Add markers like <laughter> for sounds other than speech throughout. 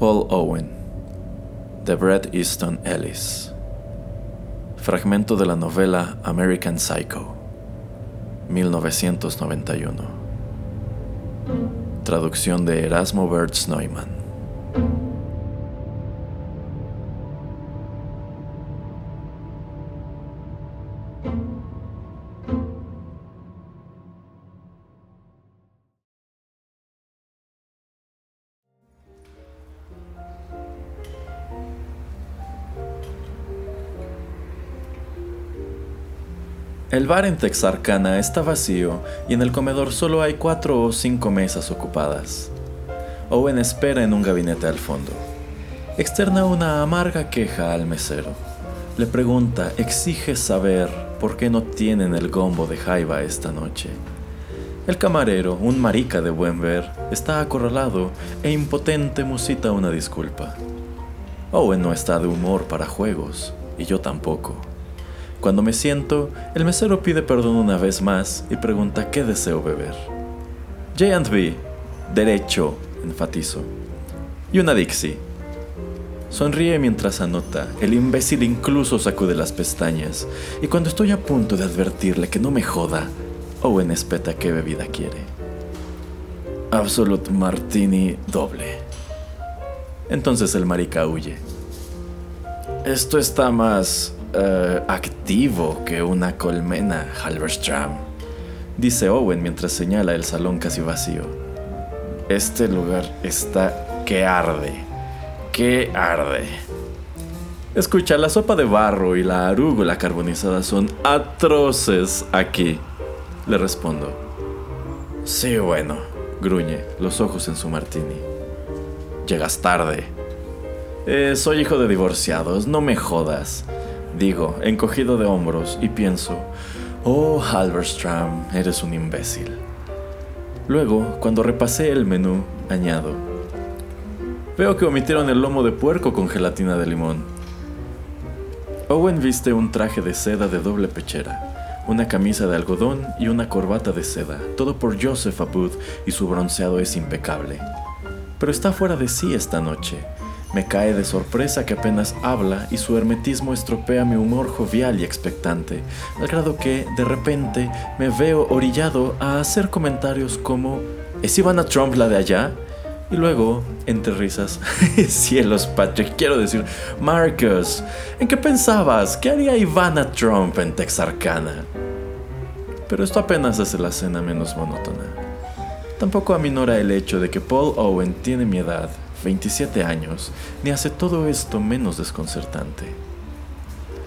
Paul Owen, de Bret Easton Ellis. Fragmento de la novela American Psycho, 1991. Traducción de Erasmo Bertz Neumann. El bar en Texarkana está vacío y en el comedor solo hay cuatro o cinco mesas ocupadas. Owen espera en un gabinete al fondo. Externa una amarga queja al mesero. Le pregunta, exige saber por qué no tienen el gombo de jaiba esta noche. El camarero, un marica de buen ver, está acorralado e impotente musita una disculpa. Owen no está de humor para juegos, y yo tampoco. Cuando me siento, el mesero pide perdón una vez más y pregunta qué deseo beber. J&B, derecho, enfatizo. Y una Dixie. Sonríe mientras anota, el imbécil incluso sacude las pestañas, y cuando estoy a punto de advertirle que no me joda, Owen espeta qué bebida quiere. Absolute Martini doble. Entonces el marica huye. Esto está más eh, activo que una colmena, Halberstram, dice Owen mientras señala el salón casi vacío. Este lugar está que arde, que arde. Escucha, la sopa de barro y la arúgula carbonizada son atroces aquí, le respondo. Sí, bueno, gruñe, los ojos en su martini. Llegas tarde. Eh, soy hijo de divorciados, no me jodas. Digo, encogido de hombros, y pienso, oh Halberstram, eres un imbécil. Luego, cuando repasé el menú, añado, veo que omitieron el lomo de puerco con gelatina de limón. Owen viste un traje de seda de doble pechera, una camisa de algodón y una corbata de seda, todo por Joseph Abud y su bronceado es impecable. Pero está fuera de sí esta noche, me cae de sorpresa que apenas habla y su hermetismo estropea mi humor jovial y expectante, al grado que, de repente, me veo orillado a hacer comentarios como ¿Es Ivana Trump la de allá? Y luego, entre risas, <laughs> cielos, Patrick, quiero decir, Marcus, ¿en qué pensabas? ¿Qué haría Ivana Trump en Texarkana? Pero esto apenas hace la cena menos monótona. Tampoco aminora el hecho de que Paul Owen tiene mi edad 27 años, ni hace todo esto menos desconcertante.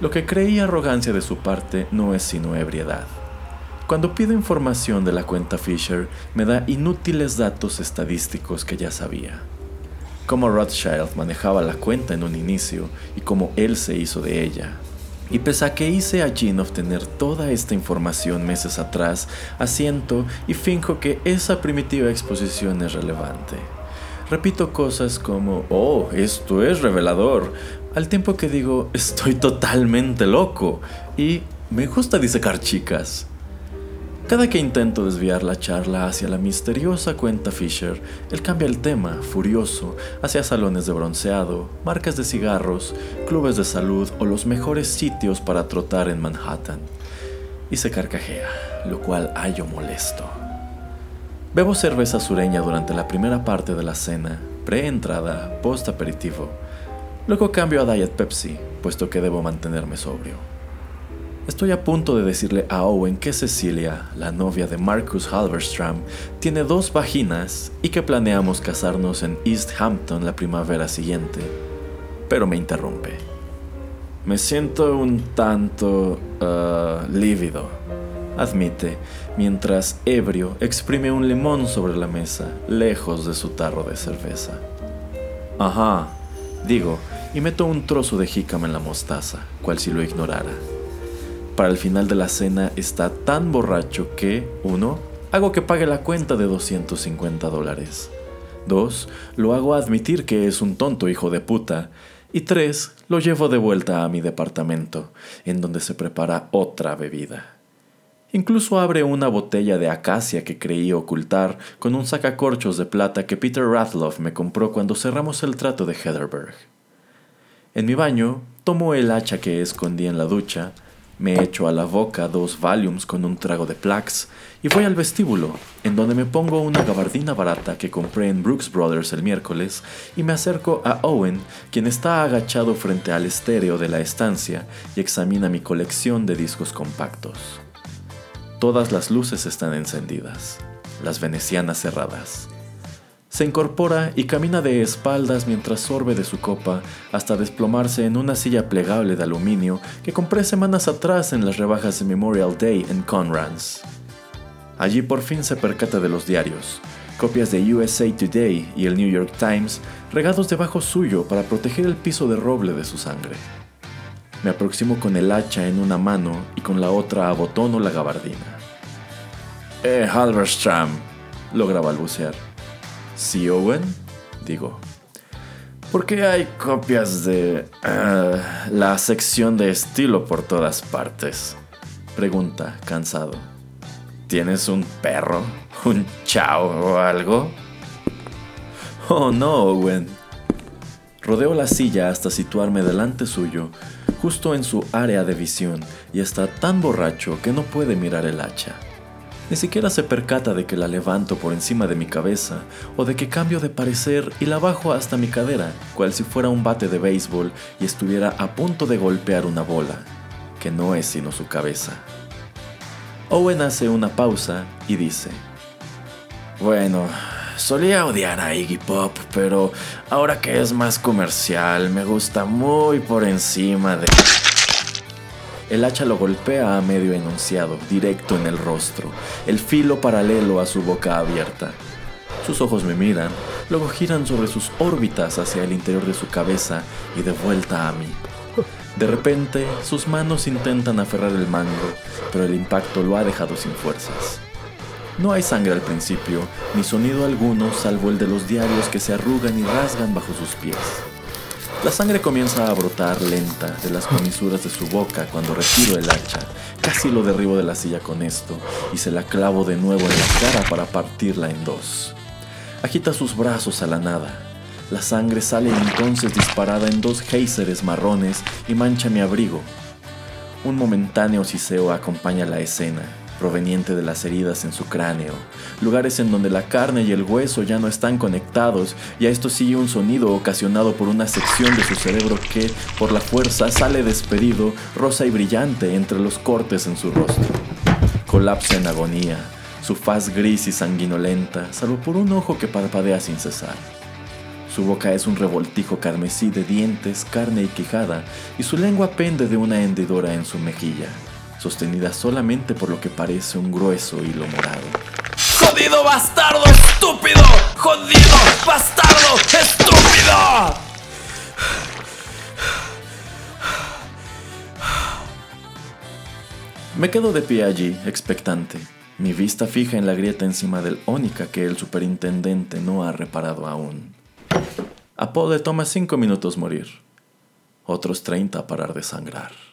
Lo que creí arrogancia de su parte no es sino ebriedad. Cuando pido información de la cuenta Fisher, me da inútiles datos estadísticos que ya sabía. Cómo Rothschild manejaba la cuenta en un inicio y cómo él se hizo de ella. Y pese a que hice a Jean obtener toda esta información meses atrás, asiento y finjo que esa primitiva exposición es relevante. Repito cosas como, oh, esto es revelador, al tiempo que digo, estoy totalmente loco y me gusta disecar chicas. Cada que intento desviar la charla hacia la misteriosa cuenta Fisher, él cambia el tema, furioso, hacia salones de bronceado, marcas de cigarros, clubes de salud o los mejores sitios para trotar en Manhattan. Y se carcajea, lo cual hallo molesto. Bebo cerveza sureña durante la primera parte de la cena, pre-entrada, post-aperitivo. Luego cambio a Diet Pepsi, puesto que debo mantenerme sobrio. Estoy a punto de decirle a Owen que Cecilia, la novia de Marcus Halberstram, tiene dos vaginas y que planeamos casarnos en East Hampton la primavera siguiente, pero me interrumpe. Me siento un tanto uh, lívido admite, mientras ebrio exprime un limón sobre la mesa, lejos de su tarro de cerveza. Ajá, digo, y meto un trozo de jícama en la mostaza, cual si lo ignorara. Para el final de la cena está tan borracho que, uno, hago que pague la cuenta de 250 dólares. Dos, lo hago admitir que es un tonto hijo de puta. Y tres, lo llevo de vuelta a mi departamento, en donde se prepara otra bebida. Incluso abre una botella de acacia que creí ocultar con un sacacorchos de plata que Peter Rathloff me compró cuando cerramos el trato de Heatherberg. En mi baño, tomo el hacha que escondí en la ducha, me echo a la boca dos volumes con un trago de Plax y voy al vestíbulo, en donde me pongo una gabardina barata que compré en Brooks Brothers el miércoles y me acerco a Owen, quien está agachado frente al estéreo de la estancia y examina mi colección de discos compactos. Todas las luces están encendidas, las venecianas cerradas. Se incorpora y camina de espaldas mientras sorbe de su copa hasta desplomarse en una silla plegable de aluminio que compré semanas atrás en las rebajas de Memorial Day en Conrans. Allí por fin se percata de los diarios, copias de USA Today y el New York Times regados debajo suyo para proteger el piso de roble de su sangre. Me aproximo con el hacha en una mano y con la otra abotono la gabardina. Eh, Halberstram, logra balbucear. ¿Sí, Owen? Digo. ¿Por qué hay copias de eh, la sección de estilo por todas partes? Pregunta, cansado. ¿Tienes un perro? <laughs> ¿Un chao o algo? Oh, no, Owen. Rodeo la silla hasta situarme delante suyo, justo en su área de visión, y está tan borracho que no puede mirar el hacha. Ni siquiera se percata de que la levanto por encima de mi cabeza o de que cambio de parecer y la bajo hasta mi cadera, cual si fuera un bate de béisbol y estuviera a punto de golpear una bola, que no es sino su cabeza. Owen hace una pausa y dice, Bueno, solía odiar a Iggy Pop, pero ahora que es más comercial, me gusta muy por encima de... El hacha lo golpea a medio enunciado, directo en el rostro, el filo paralelo a su boca abierta. Sus ojos me miran, luego giran sobre sus órbitas hacia el interior de su cabeza y de vuelta a mí. De repente, sus manos intentan aferrar el mango, pero el impacto lo ha dejado sin fuerzas. No hay sangre al principio, ni sonido alguno salvo el de los diarios que se arrugan y rasgan bajo sus pies. La sangre comienza a brotar lenta de las comisuras de su boca cuando retiro el hacha. Casi lo derribo de la silla con esto y se la clavo de nuevo en la cara para partirla en dos. Agita sus brazos a la nada. La sangre sale entonces disparada en dos géiseres marrones y mancha mi abrigo. Un momentáneo siseo acompaña la escena proveniente de las heridas en su cráneo, lugares en donde la carne y el hueso ya no están conectados y a esto sigue un sonido ocasionado por una sección de su cerebro que, por la fuerza, sale despedido, rosa y brillante entre los cortes en su rostro. Colapsa en agonía, su faz gris y sanguinolenta, salvo por un ojo que parpadea sin cesar. Su boca es un revoltijo carmesí de dientes, carne y quijada, y su lengua pende de una hendidora en su mejilla sostenida solamente por lo que parece un grueso hilo morado. ¡Jodido bastardo estúpido! ¡Jodido bastardo estúpido! Me quedo de pie allí, expectante, mi vista fija en la grieta encima del ónica que el superintendente no ha reparado aún. A Paul le toma cinco minutos morir, otros treinta parar de sangrar.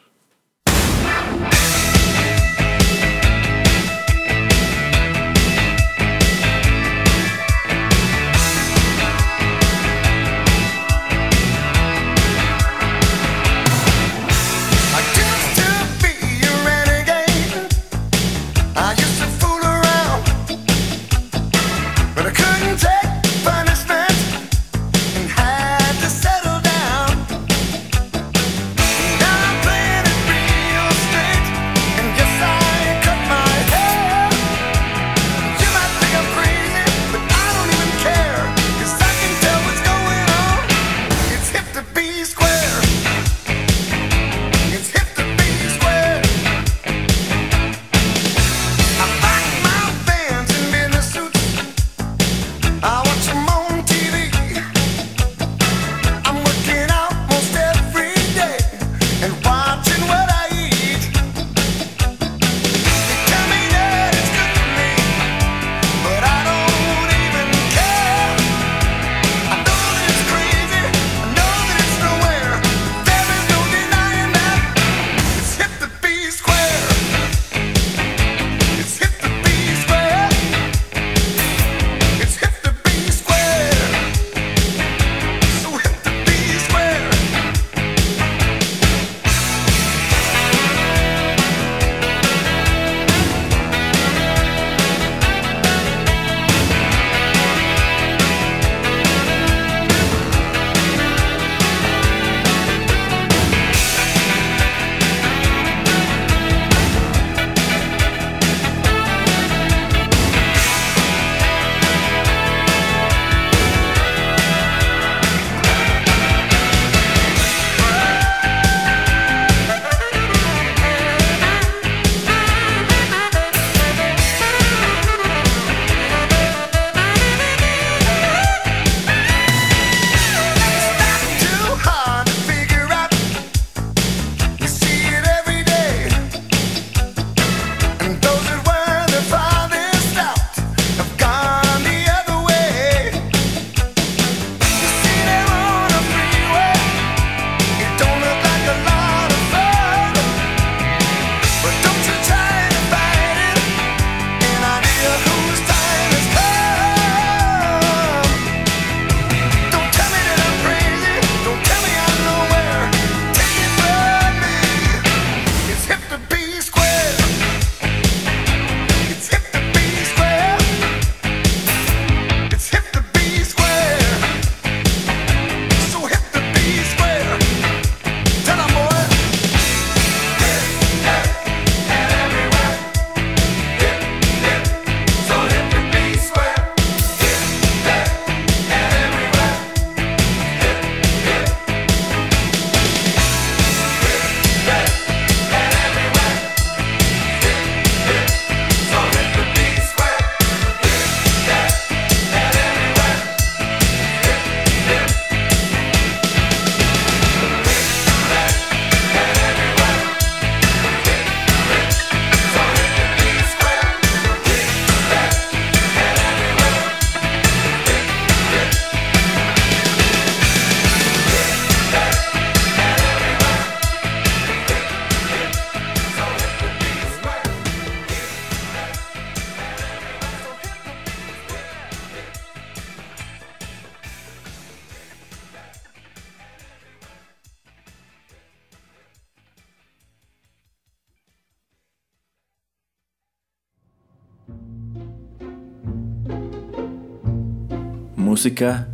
Música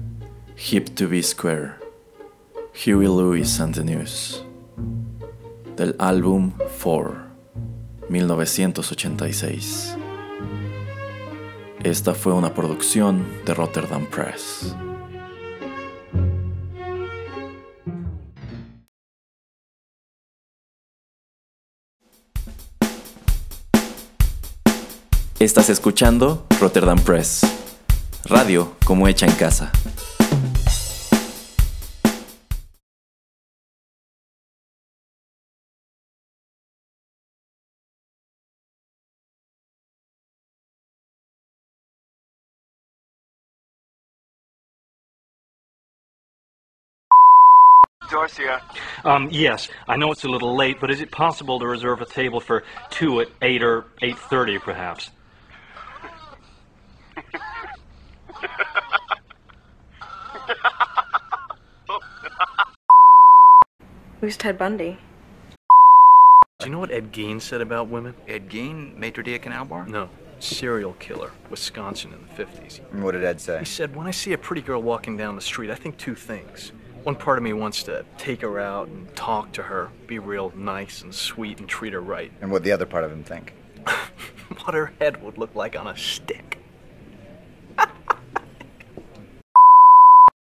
Hip to Be Square, Huey Lewis and the News, del álbum 4, 1986. Esta fue una producción de Rotterdam Press. Estás escuchando Rotterdam Press, radio como hecha en casa. Dorcia. Um, yes, I know it's a little late, but is it possible to reserve a table for two at eight or eight thirty, perhaps? Who's Ted Bundy? Do you know what Ed Gein said about women? Ed Gein, maitre d' canal bar? No, serial killer, Wisconsin in the fifties. What did Ed say? He said, "When I see a pretty girl walking down the street, I think two things." One part of me wants to take her out and talk to her, be real nice and sweet and treat her right. And what the other part of him think? <laughs> what her head would look like on a stick.